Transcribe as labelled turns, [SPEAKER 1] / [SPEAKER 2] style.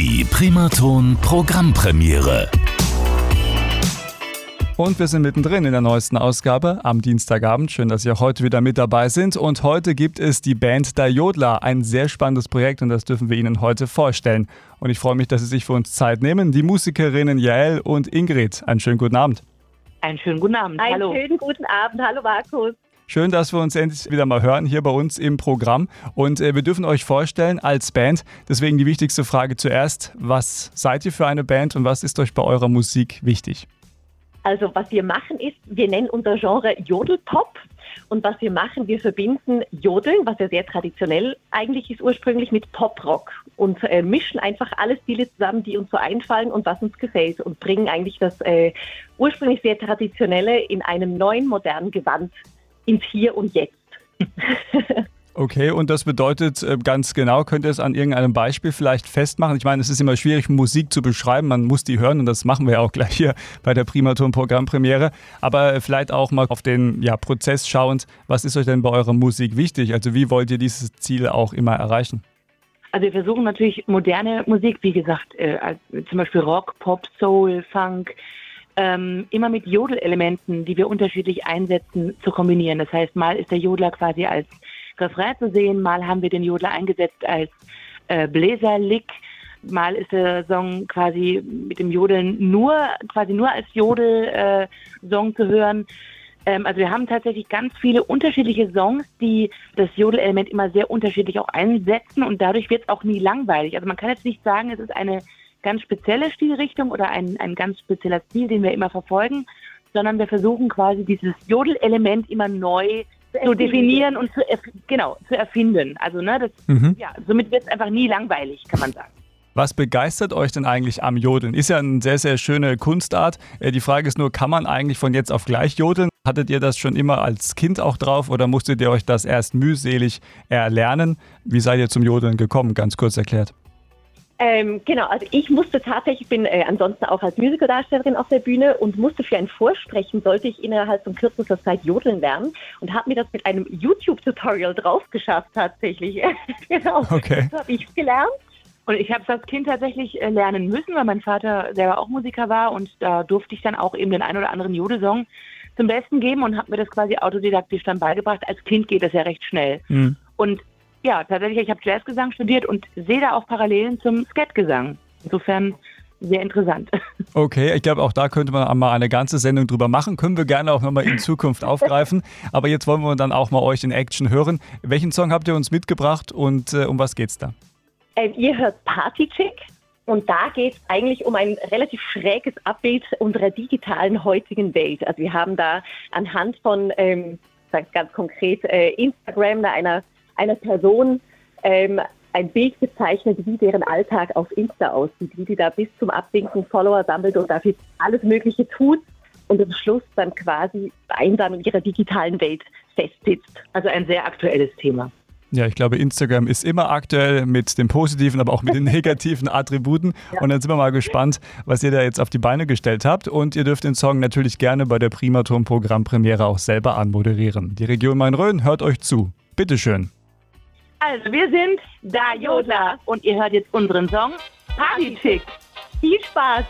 [SPEAKER 1] Die Primaton Programmpremiere.
[SPEAKER 2] Und wir sind mittendrin in der neuesten Ausgabe am Dienstagabend. Schön, dass Sie auch heute wieder mit dabei sind. Und heute gibt es die Band Der Jodler, ein sehr spannendes Projekt und das dürfen wir Ihnen heute vorstellen. Und ich freue mich, dass Sie sich für uns Zeit nehmen. Die Musikerinnen Jael und Ingrid. Einen schönen guten Abend.
[SPEAKER 3] Einen schönen guten Abend.
[SPEAKER 4] Einen
[SPEAKER 3] Hallo.
[SPEAKER 4] schönen guten Abend. Hallo Markus.
[SPEAKER 2] Schön, dass wir uns endlich wieder mal hören hier bei uns im Programm. Und äh, wir dürfen euch vorstellen als Band. Deswegen die wichtigste Frage zuerst. Was seid ihr für eine Band und was ist euch bei eurer Musik wichtig?
[SPEAKER 4] Also was wir machen ist, wir nennen unser Genre Jodelpop. Und was wir machen, wir verbinden Jodeln, was ja sehr traditionell eigentlich ist ursprünglich, mit Poprock und äh, mischen einfach alle Stile zusammen, die uns so einfallen und was uns gefällt und bringen eigentlich das äh, ursprünglich sehr traditionelle in einem neuen, modernen Gewand ins Hier und Jetzt.
[SPEAKER 2] Okay, und das bedeutet äh, ganz genau, könnt ihr es an irgendeinem Beispiel vielleicht festmachen? Ich meine, es ist immer schwierig, Musik zu beschreiben, man muss die hören und das machen wir ja auch gleich hier bei der Primaton Programmpremiere. Aber vielleicht auch mal auf den ja, Prozess schauend, was ist euch denn bei eurer Musik wichtig? Also wie wollt ihr dieses Ziel auch immer erreichen?
[SPEAKER 3] Also wir versuchen natürlich moderne Musik, wie gesagt, äh, zum Beispiel Rock, Pop, Soul, Funk, ähm, immer mit Jodelelementen, die wir unterschiedlich einsetzen, zu kombinieren. Das heißt, mal ist der Jodler quasi als Refrain zu sehen, mal haben wir den Jodler eingesetzt als äh, Bläserlick, mal ist der Song quasi mit dem Jodeln nur, quasi nur als Jodel-Song äh, zu hören. Ähm, also wir haben tatsächlich ganz viele unterschiedliche Songs, die das Jodelelement immer sehr unterschiedlich auch einsetzen und dadurch wird es auch nie langweilig. Also man kann jetzt nicht sagen, es ist eine ganz spezielle Stilrichtung oder ein, ein ganz spezieller Stil, den wir immer verfolgen, sondern wir versuchen quasi dieses Jodelelement immer neu zu definieren und zu, genau, zu erfinden. Also, ne, das, mhm. ja, somit wird es einfach nie langweilig, kann man sagen.
[SPEAKER 2] Was begeistert euch denn eigentlich am Jodeln? Ist ja eine sehr, sehr schöne Kunstart. Äh, die Frage ist nur, kann man eigentlich von jetzt auf gleich jodeln? Hattet ihr das schon immer als Kind auch drauf oder musstet ihr euch das erst mühselig erlernen? Wie seid ihr zum Jodeln gekommen? Ganz kurz erklärt.
[SPEAKER 4] Ähm, genau, also ich musste tatsächlich, ich bin äh, ansonsten auch als Musicaldarstellerin auf der Bühne und musste für ein Vorsprechen, sollte ich innerhalb von kürzester Zeit jodeln lernen und habe mir das mit einem YouTube-Tutorial drauf geschafft tatsächlich. genau,
[SPEAKER 2] okay.
[SPEAKER 4] das habe ich gelernt.
[SPEAKER 3] Und ich habe es als Kind tatsächlich äh, lernen müssen, weil mein Vater selber auch Musiker war und da durfte ich dann auch eben den einen oder anderen Jodelsong zum Besten geben und habe mir das quasi autodidaktisch dann beigebracht. Als Kind geht das ja recht schnell. Mhm. Und ja, tatsächlich, ich habe Jazzgesang studiert und sehe da auch Parallelen zum Skatgesang. Insofern sehr interessant.
[SPEAKER 2] Okay, ich glaube, auch da könnte man mal eine ganze Sendung drüber machen. Können wir gerne auch nochmal in Zukunft aufgreifen. Aber jetzt wollen wir dann auch mal euch in Action hören. Welchen Song habt ihr uns mitgebracht und äh, um was geht's da?
[SPEAKER 4] Ähm, ihr hört Party Chick. Und da geht es eigentlich um ein relativ schräges Abbild unserer digitalen heutigen Welt. Also wir haben da anhand von, ähm, ganz konkret, äh, Instagram, da einer einer Person ähm, ein Bild gezeichnet, wie deren Alltag auf Insta aussieht, wie die da bis zum Abwinken Follower sammelt und dafür alles Mögliche tut und am Schluss dann quasi einsam in ihrer digitalen Welt festsitzt.
[SPEAKER 3] Also ein sehr aktuelles Thema.
[SPEAKER 2] Ja, ich glaube, Instagram ist immer aktuell mit den positiven, aber auch mit den negativen Attributen. Ja. Und dann sind wir mal gespannt, was ihr da jetzt auf die Beine gestellt habt. Und ihr dürft den Song natürlich gerne bei der Primaturm Programmpremiere auch selber anmoderieren. Die Region Main-Rhön hört euch zu. Bitteschön.
[SPEAKER 3] Also, wir sind Da Jodler und ihr hört jetzt unseren Song Party Chick. Viel Spaß!